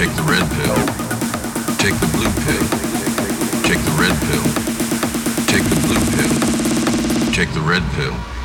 Take the red pill. Take the blue pill. Take the red pill. Take the blue pill. Take the red pill.